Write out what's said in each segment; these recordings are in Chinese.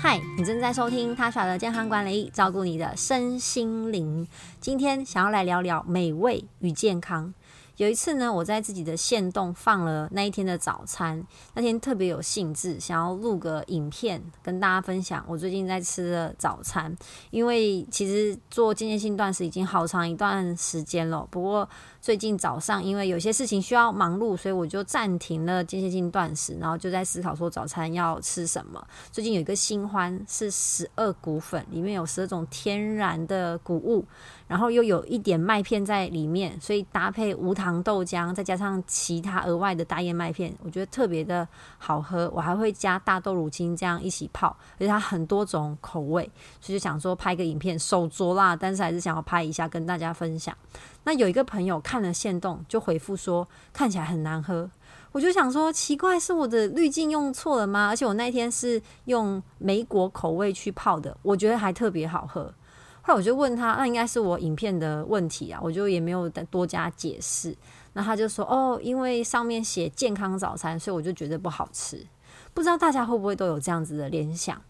嗨，你正在收听他耍的健康管理，照顾你的身心灵。今天想要来聊聊美味与健康。有一次呢，我在自己的线洞放了那一天的早餐，那天特别有兴致，想要录个影片跟大家分享我最近在吃的早餐。因为其实做间歇性断食已经好长一段时间了，不过最近早上因为有些事情需要忙碌，所以我就暂停了间歇性断食，然后就在思考说早餐要吃什么。最近有一个新欢是十二谷粉，里面有十二种天然的谷物。然后又有一点麦片在里面，所以搭配无糖豆浆，再加上其他额外的大燕麦片，我觉得特别的好喝。我还会加大豆乳清这样一起泡，而且它很多种口味，所以就想说拍个影片，手拙啦，但是还是想要拍一下跟大家分享。那有一个朋友看了现动，就回复说看起来很难喝，我就想说奇怪，是我的滤镜用错了吗？而且我那天是用梅果口味去泡的，我觉得还特别好喝。后来我就问他，那应该是我影片的问题啊，我就也没有多加解释。那他就说，哦，因为上面写健康早餐，所以我就觉得不好吃。不知道大家会不会都有这样子的联想？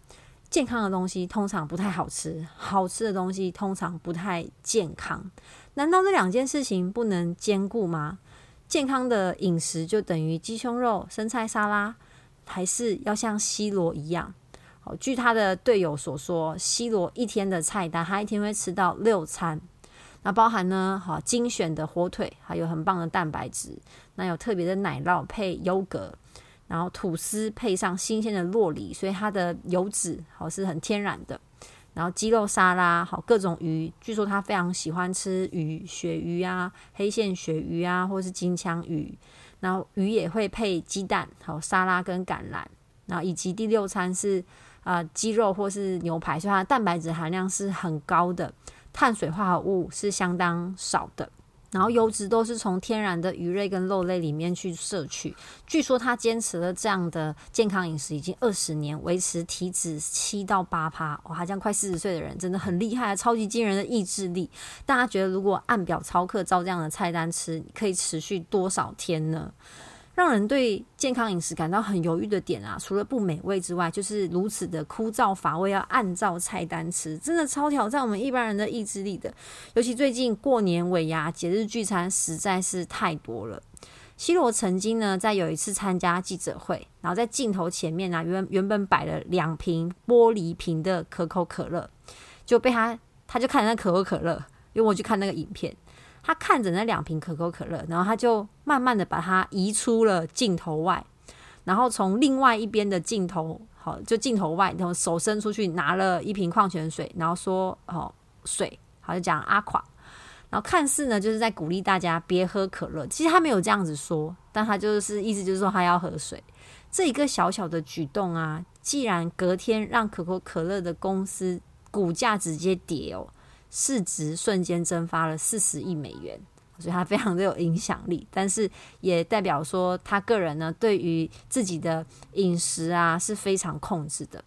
健康的东西通常不太好吃，好吃的东西通常不太健康。难道这两件事情不能兼顾吗？健康的饮食就等于鸡胸肉、生菜沙拉，还是要像西罗一样？据他的队友所说，C 罗一天的菜单，他一天会吃到六餐，那包含呢，好精选的火腿，还有很棒的蛋白质，那有特别的奶酪配优格，然后吐司配上新鲜的洛梨，所以它的油脂好是很天然的，然后鸡肉沙拉，好各种鱼，据说他非常喜欢吃鱼，鳕鱼啊，黑线鳕鱼啊，或是金枪鱼，然后鱼也会配鸡蛋，好沙拉跟橄榄，然后以及第六餐是。啊，鸡肉或是牛排，所以它的蛋白质含量是很高的，碳水化合物是相当少的，然后油脂都是从天然的鱼类跟肉类里面去摄取。据说他坚持了这样的健康饮食已经二十年，维持体脂七到八趴。哇，这样快四十岁的人真的很厉害，超级惊人的意志力。大家觉得如果按表操课照这样的菜单吃，可以持续多少天呢？让人对健康饮食感到很犹豫的点啊，除了不美味之外，就是如此的枯燥乏味，要按照菜单吃，真的超挑战我们一般人的意志力的。尤其最近过年尾牙、节日聚餐实在是太多了。希罗曾经呢，在有一次参加记者会，然后在镜头前面呢，原原本摆了两瓶玻璃瓶的可口可乐，就被他他就看那可口可乐，因为我去看那个影片。他看着那两瓶可口可乐，然后他就慢慢的把它移出了镜头外，然后从另外一边的镜头，好，就镜头外，然后手伸出去拿了一瓶矿泉水，然后说：“哦，水。”好，就讲阿垮，然后看似呢就是在鼓励大家别喝可乐，其实他没有这样子说，但他就是意思就是说他要喝水。这一个小小的举动啊，既然隔天让可口可乐的公司股价直接跌哦。市值瞬间蒸发了四十亿美元，所以他非常的有影响力，但是也代表说他个人呢对于自己的饮食啊是非常控制的。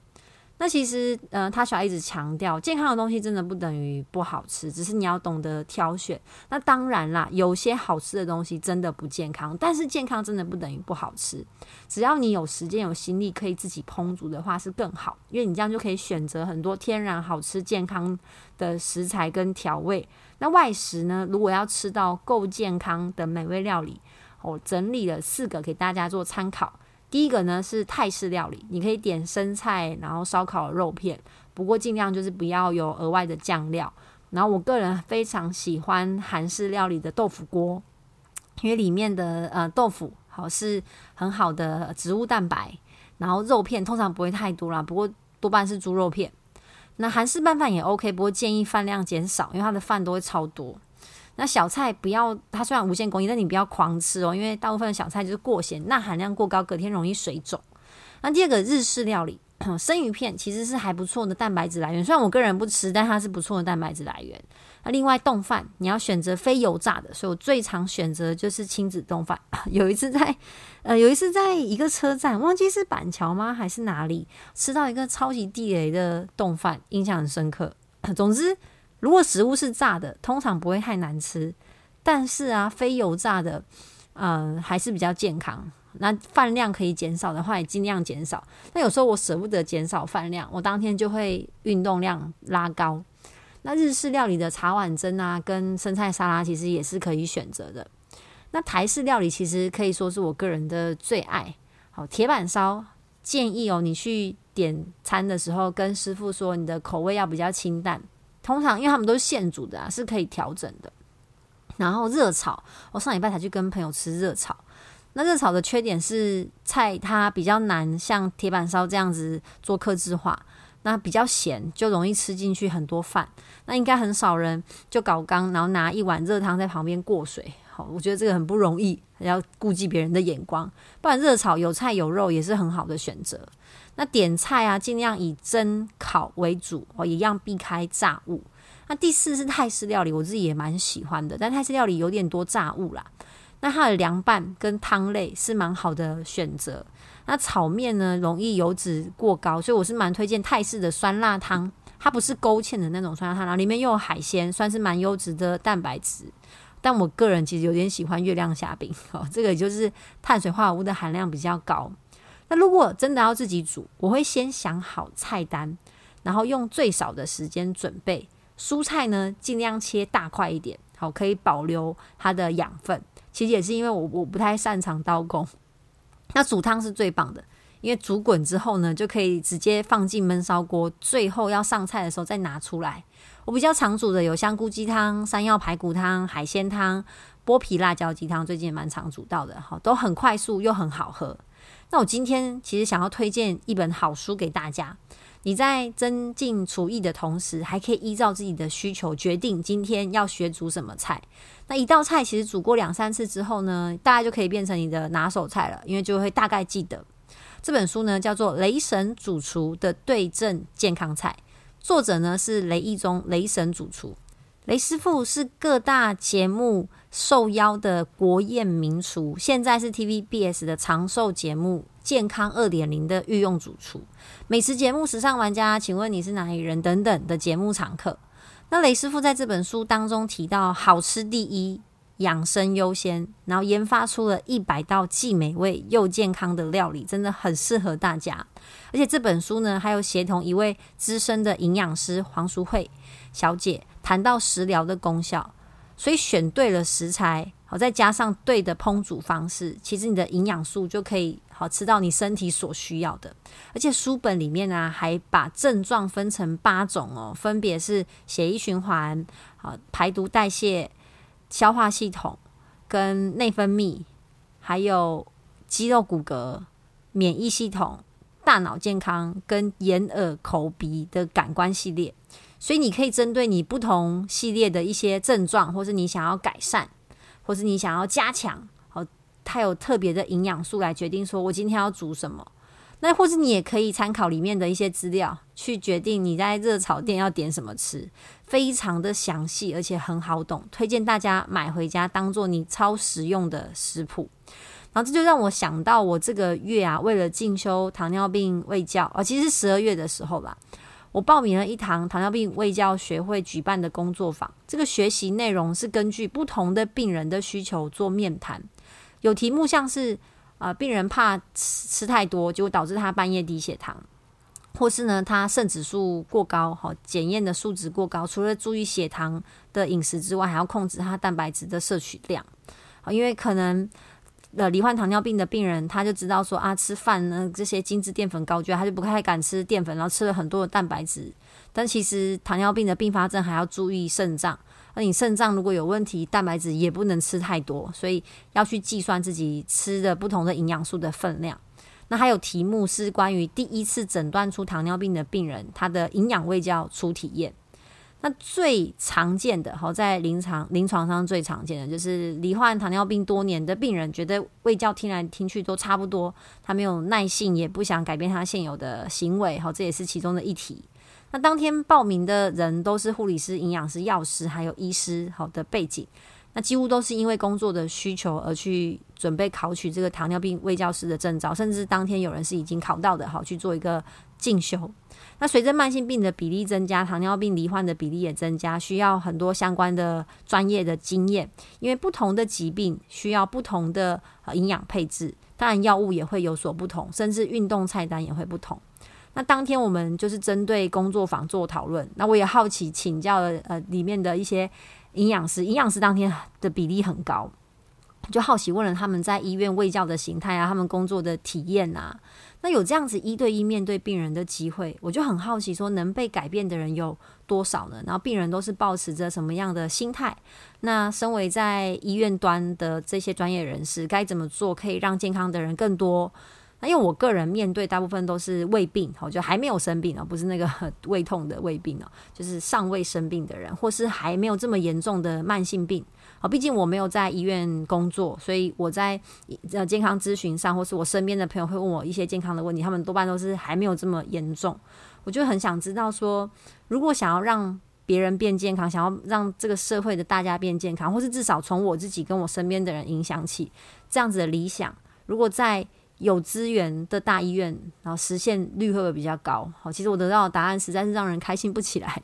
那其实，呃，他需要一直强调，健康的东西真的不等于不好吃，只是你要懂得挑选。那当然啦，有些好吃的东西真的不健康，但是健康真的不等于不好吃。只要你有时间、有心力，可以自己烹煮的话是更好，因为你这样就可以选择很多天然、好吃、健康的食材跟调味。那外食呢，如果要吃到够健康的美味料理，我整理了四个给大家做参考。第一个呢是泰式料理，你可以点生菜，然后烧烤肉片，不过尽量就是不要有额外的酱料。然后我个人非常喜欢韩式料理的豆腐锅，因为里面的呃豆腐好是很好的植物蛋白，然后肉片通常不会太多啦，不过多半是猪肉片。那韩式拌饭也 OK，不过建议饭量减少，因为它的饭都会超多。那小菜不要，它虽然无限供应，但你不要狂吃哦，因为大部分的小菜就是过咸，钠含量过高，隔天容易水肿。那第二个日式料理，生鱼片其实是还不错的蛋白质来源，虽然我个人不吃，但它是不错的蛋白质来源。那另外冻饭，你要选择非油炸的，所以我最常选择就是亲子冻饭。有一次在呃有一次在一个车站，忘记是板桥吗还是哪里，吃到一个超级地雷的冻饭，印象很深刻。总之。如果食物是炸的，通常不会太难吃，但是啊，非油炸的，嗯，还是比较健康。那饭量可以减少的话，也尽量减少。那有时候我舍不得减少饭量，我当天就会运动量拉高。那日式料理的茶碗蒸啊，跟生菜沙拉其实也是可以选择的。那台式料理其实可以说是我个人的最爱。好，铁板烧建议哦，你去点餐的时候跟师傅说你的口味要比较清淡。通常因为他们都是现煮的啊，是可以调整的。然后热炒，我上礼拜才去跟朋友吃热炒。那热炒的缺点是菜它比较难像铁板烧这样子做克制化，那比较咸，就容易吃进去很多饭。那应该很少人就搞缸，然后拿一碗热汤在旁边过水。好，我觉得这个很不容易，要顾及别人的眼光。不然热炒有菜有肉也是很好的选择。那点菜啊，尽量以蒸烤为主，哦，一样避开炸物。那第四是泰式料理，我自己也蛮喜欢的，但泰式料理有点多炸物啦。那它的凉拌跟汤类是蛮好的选择。那炒面呢，容易油脂过高，所以我是蛮推荐泰式的酸辣汤。它不是勾芡的那种酸辣汤，然后里面又有海鲜，算是蛮优质的蛋白质。但我个人其实有点喜欢月亮虾饼，哦，这个就是碳水化合物的含量比较高。那如果真的要自己煮，我会先想好菜单，然后用最少的时间准备蔬菜呢，尽量切大块一点，好可以保留它的养分。其实也是因为我我不太擅长刀工，那煮汤是最棒的，因为煮滚之后呢，就可以直接放进焖烧锅，最后要上菜的时候再拿出来。我比较常煮的有香菇鸡汤、山药排骨汤、海鲜汤、剥皮辣椒鸡汤，最近也蛮常煮到的，好都很快速又很好喝。那我今天其实想要推荐一本好书给大家。你在增进厨艺的同时，还可以依照自己的需求决定今天要学煮什么菜。那一道菜其实煮过两三次之后呢，大概就可以变成你的拿手菜了，因为就会大概记得。这本书呢叫做《雷神主厨的对症健康菜》，作者呢是雷一中雷神主厨。雷师傅是各大节目受邀的国宴名厨，现在是 TVBS 的长寿节目。健康二点零的御用主厨，美食节目《时尚玩家》，请问你是哪里人？等等的节目常客。那雷师傅在这本书当中提到，好吃第一，养生优先，然后研发出了一百道既美味又健康的料理，真的很适合大家。而且这本书呢，还有协同一位资深的营养师黄淑慧小姐谈到食疗的功效，所以选对了食材，好再加上对的烹煮方式，其实你的营养素就可以。好吃到你身体所需要的，而且书本里面呢还把症状分成八种哦，分别是血液循环、好排毒代谢、消化系统、跟内分泌，还有肌肉骨骼、免疫系统、大脑健康跟眼耳口鼻的感官系列。所以你可以针对你不同系列的一些症状，或是你想要改善，或是你想要加强。它有特别的营养素来决定，说我今天要煮什么。那或是你也可以参考里面的一些资料，去决定你在热炒店要点什么吃，非常的详细，而且很好懂，推荐大家买回家当做你超实用的食谱。然后这就让我想到，我这个月啊，为了进修糖尿病卫教，哦，其实十二月的时候吧，我报名了一堂糖尿病卫教学会举办的工作坊。这个学习内容是根据不同的病人的需求做面谈。有题目像是啊，病人怕吃吃太多，就会导致他半夜低血糖，或是呢，他肾指数过高，好检验的数值过高，除了注意血糖的饮食之外，还要控制他蛋白质的摄取量。好，因为可能呃，罹患糖尿病的病人，他就知道说啊，吃饭呢这些精致淀粉高，觉得他就不太敢吃淀粉，然后吃了很多的蛋白质。但其实糖尿病的并发症还要注意肾脏。那你肾脏如果有问题，蛋白质也不能吃太多，所以要去计算自己吃的不同的营养素的分量。那还有题目是关于第一次诊断出糖尿病的病人，他的营养胃教初体验。那最常见的，好在临床临床上最常见的就是罹患糖尿病多年的病人，觉得胃教听来听去都差不多，他没有耐性，也不想改变他现有的行为，好，这也是其中的一题。那当天报名的人都是护理师、营养师、药师，还有医师，好的背景。那几乎都是因为工作的需求而去准备考取这个糖尿病卫教师的证照，甚至当天有人是已经考到的，好去做一个进修。那随着慢性病的比例增加，糖尿病罹患的比例也增加，需要很多相关的专业的经验，因为不同的疾病需要不同的营养配置。当然药物也会有所不同，甚至运动菜单也会不同。那当天我们就是针对工作坊做讨论，那我也好奇请教了呃里面的一些营养师，营养师当天的比例很高，就好奇问了他们在医院卫教的形态啊，他们工作的体验啊。那有这样子一对一面对病人的机会，我就很好奇，说能被改变的人有多少呢？然后病人都是保持着什么样的心态？那身为在医院端的这些专业人士，该怎么做可以让健康的人更多？那因为我个人面对大部分都是胃病，哦，就还没有生病哦，不是那个胃痛的胃病哦，就是尚未生病的人，或是还没有这么严重的慢性病。啊，毕竟我没有在医院工作，所以我在呃健康咨询上，或是我身边的朋友会问我一些健康的问题，他们多半都是还没有这么严重。我就很想知道说，如果想要让别人变健康，想要让这个社会的大家变健康，或是至少从我自己跟我身边的人影响起这样子的理想，如果在有资源的大医院，然后实现率会比较高？好，其实我得到的答案实在是让人开心不起来，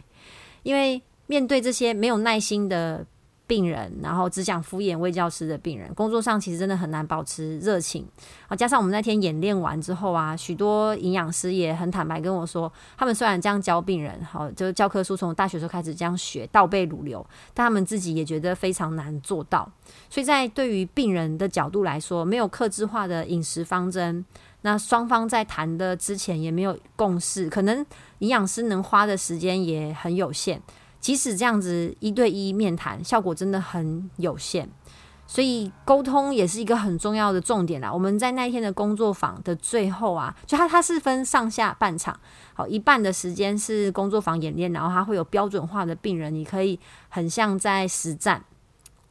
因为面对这些没有耐心的。病人，然后只想敷衍魏教师的病人，工作上其实真的很难保持热情。啊，加上我们那天演练完之后啊，许多营养师也很坦白跟我说，他们虽然这样教病人，好，就是教科书从大学时候开始这样学，倒背如流，但他们自己也觉得非常难做到。所以在对于病人的角度来说，没有克制化的饮食方针，那双方在谈的之前也没有共识，可能营养师能花的时间也很有限。即使这样子一对一面谈，效果真的很有限，所以沟通也是一个很重要的重点啦。我们在那一天的工作坊的最后啊，就它它是分上下半场，好一半的时间是工作坊演练，然后它会有标准化的病人，你可以很像在实战，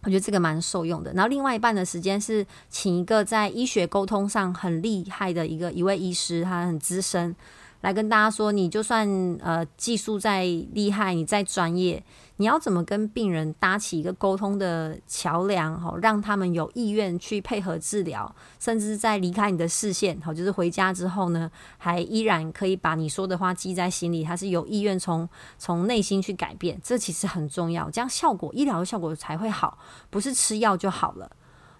我觉得这个蛮受用的。然后另外一半的时间是请一个在医学沟通上很厉害的一个一位医师，他很资深。来跟大家说，你就算呃技术再厉害，你再专业，你要怎么跟病人搭起一个沟通的桥梁，好让他们有意愿去配合治疗，甚至在离开你的视线，好就是回家之后呢，还依然可以把你说的话记在心里，他是有意愿从从内心去改变，这其实很重要，这样效果医疗的效果才会好，不是吃药就好了。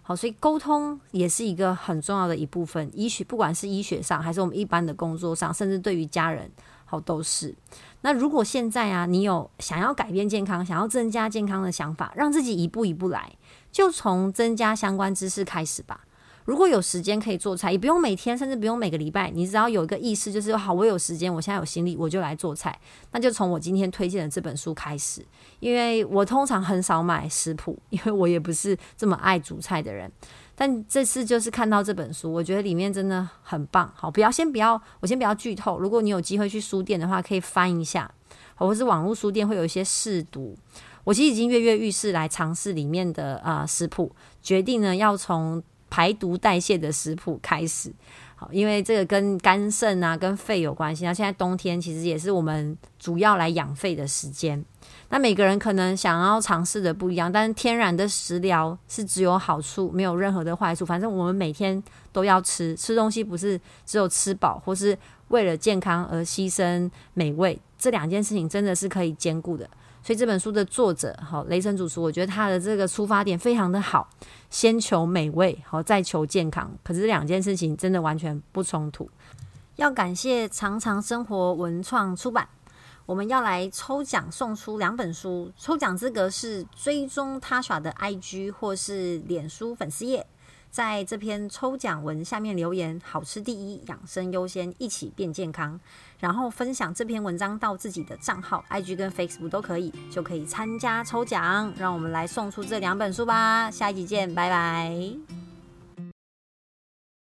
好，所以沟通也是一个很重要的一部分。医学不管是医学上，还是我们一般的工作上，甚至对于家人，好都是。那如果现在啊，你有想要改变健康、想要增加健康的想法，让自己一步一步来，就从增加相关知识开始吧。如果有时间可以做菜，也不用每天，甚至不用每个礼拜，你只要有一个意识，就是好，我有时间，我现在有心力，我就来做菜。那就从我今天推荐的这本书开始，因为我通常很少买食谱，因为我也不是这么爱煮菜的人。但这次就是看到这本书，我觉得里面真的很棒。好，不要先不要，我先不要剧透。如果你有机会去书店的话，可以翻一下，或是网络书店会有一些试读。我其实已经跃跃欲试来尝试里面的啊食谱，决定呢要从。排毒代谢的食谱开始，好，因为这个跟肝肾啊、跟肺有关系。那现在冬天其实也是我们主要来养肺的时间。那每个人可能想要尝试的不一样，但是天然的食疗是只有好处，没有任何的坏处。反正我们每天都要吃，吃东西不是只有吃饱，或是为了健康而牺牲美味，这两件事情真的是可以兼顾的。所以这本书的作者，好雷神主厨，我觉得他的这个出发点非常的好，先求美味，好再求健康。可是两件事情真的完全不冲突。要感谢常常生活文创出版，我们要来抽奖送出两本书，抽奖资格是追踪他耍的 IG 或是脸书粉丝页。在这篇抽奖文下面留言“好吃第一，养生优先，一起变健康”，然后分享这篇文章到自己的账号，IG 跟 Facebook 都可以，就可以参加抽奖。让我们来送出这两本书吧！下一集见，拜拜。